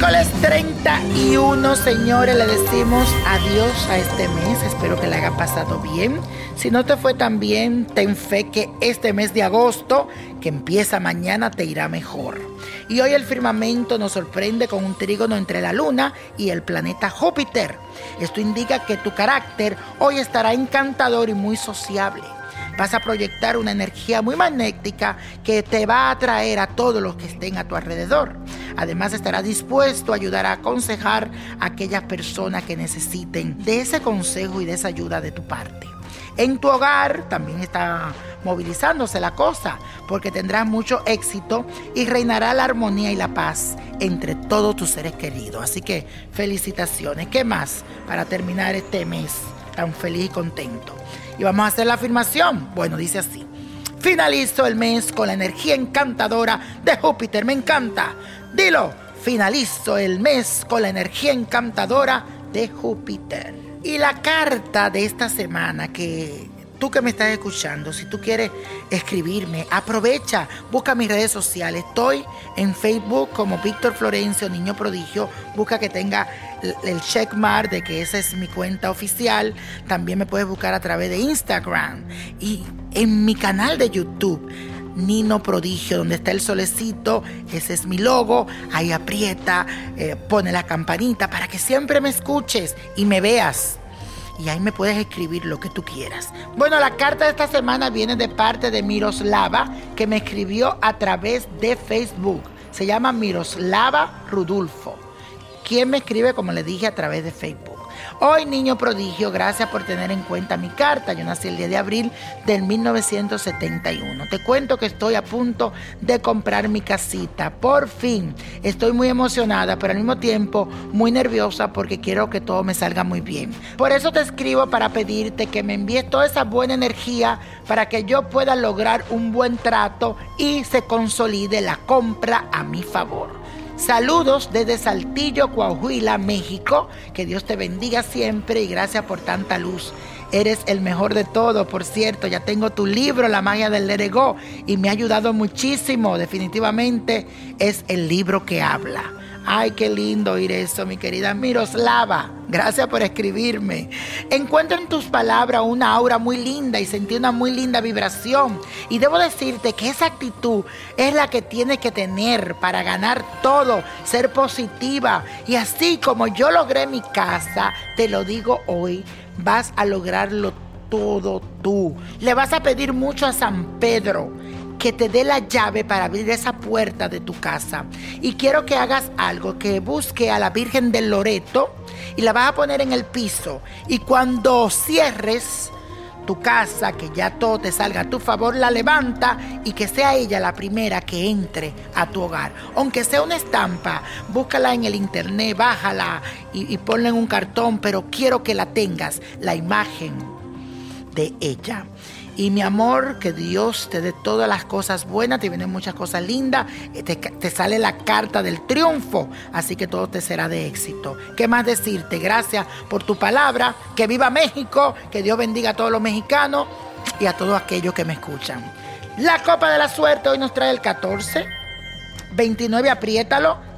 Miércoles 31, señores, le decimos adiós a este mes. Espero que le haya pasado bien. Si no te fue tan bien, ten fe que este mes de agosto, que empieza mañana, te irá mejor. Y hoy el firmamento nos sorprende con un trígono entre la luna y el planeta Júpiter. Esto indica que tu carácter hoy estará encantador y muy sociable. Vas a proyectar una energía muy magnética que te va a atraer a todos los que estén a tu alrededor. Además estarás dispuesto a ayudar a aconsejar a aquellas personas que necesiten de ese consejo y de esa ayuda de tu parte. En tu hogar también está movilizándose la cosa, porque tendrás mucho éxito y reinará la armonía y la paz entre todos tus seres queridos. Así que felicitaciones. ¿Qué más para terminar este mes tan feliz y contento? Y vamos a hacer la afirmación. Bueno, dice así. Finalizo el mes con la energía encantadora de Júpiter. Me encanta. Dilo. Finalizo el mes con la energía encantadora de Júpiter. Y la carta de esta semana que tú que me estás escuchando, si tú quieres escribirme, aprovecha, busca mis redes sociales. Estoy en Facebook como Víctor Florencio, Niño Prodigio. Busca que tenga el- checkmark de que esa es mi cuenta oficial. También me puedes buscar a través de Instagram y en mi canal de YouTube. Nino Prodigio, donde está el solecito, ese es mi logo, ahí aprieta, eh, pone la campanita para que siempre me escuches y me veas y ahí me puedes escribir lo que tú quieras. Bueno, la carta de esta semana viene de parte de Miroslava, que me escribió a través de Facebook. Se llama Miroslava Rudulfo. ¿Quién me escribe, como le dije, a través de Facebook? Hoy, niño prodigio, gracias por tener en cuenta mi carta. Yo nací el 10 de abril del 1971. Te cuento que estoy a punto de comprar mi casita. Por fin. Estoy muy emocionada, pero al mismo tiempo muy nerviosa porque quiero que todo me salga muy bien. Por eso te escribo para pedirte que me envíes toda esa buena energía para que yo pueda lograr un buen trato y se consolide la compra a mi favor. Saludos desde Saltillo, Coahuila, México. Que Dios te bendiga siempre y gracias por tanta luz. Eres el mejor de todo, por cierto. Ya tengo tu libro, La magia del Let It Go, y me ha ayudado muchísimo. Definitivamente es el libro que habla. Ay, qué lindo oír eso, mi querida Miroslava. Gracias por escribirme. Encuentro en tus palabras una aura muy linda y sentí una muy linda vibración. Y debo decirte que esa actitud es la que tienes que tener para ganar todo, ser positiva. Y así como yo logré mi casa, te lo digo hoy, vas a lograrlo todo tú. Le vas a pedir mucho a San Pedro que te dé la llave para abrir esa puerta de tu casa. Y quiero que hagas algo, que busque a la Virgen del Loreto y la vas a poner en el piso. Y cuando cierres, tu casa, que ya todo te salga a tu favor, la levanta y que sea ella la primera que entre a tu hogar. Aunque sea una estampa, búscala en el internet, bájala y, y ponla en un cartón, pero quiero que la tengas, la imagen de ella. Y mi amor, que Dios te dé todas las cosas buenas, te vienen muchas cosas lindas, eh, te, sale la carta del triunfo, así que todo te será de éxito. ¿Qué más decirte? Gracias por tu palabra, que viva México, que Dios bendiga a todos los mexicanos y a todos aquellos que me escuchan. La copa de la suerte hoy nos trae el 14, 29, apriétalo,